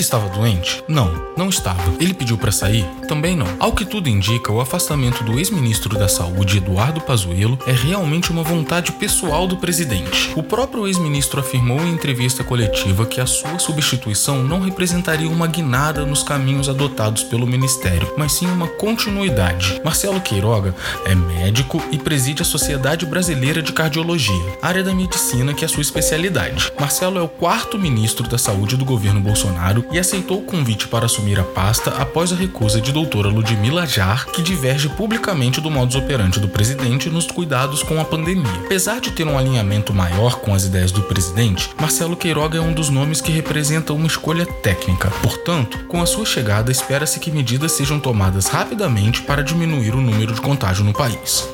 estava doente? Não, não estava. Ele pediu para sair? Também não. Ao que tudo indica, o afastamento do ex-ministro da Saúde, Eduardo Pazuello, é realmente uma vontade pessoal do presidente. O próprio ex-ministro afirmou em entrevista coletiva que a sua substituição não representaria uma guinada nos caminhos adotados pelo ministério, mas sim uma continuidade. Marcelo Queiroga é médico e preside a Sociedade Brasileira de Cardiologia, área da medicina que é sua especialidade. Marcelo é o quarto ministro da Saúde do governo Bolsonaro e aceitou o convite para assumir a pasta após a recusa de doutora Ludmila Jar, que diverge publicamente do modus operandi do presidente nos cuidados com a pandemia. Apesar de ter um alinhamento maior com as ideias do presidente, Marcelo Queiroga é um dos nomes que representa uma escolha técnica. Portanto, com a sua chegada, espera-se que medidas sejam tomadas rapidamente para diminuir o número de contágio no país.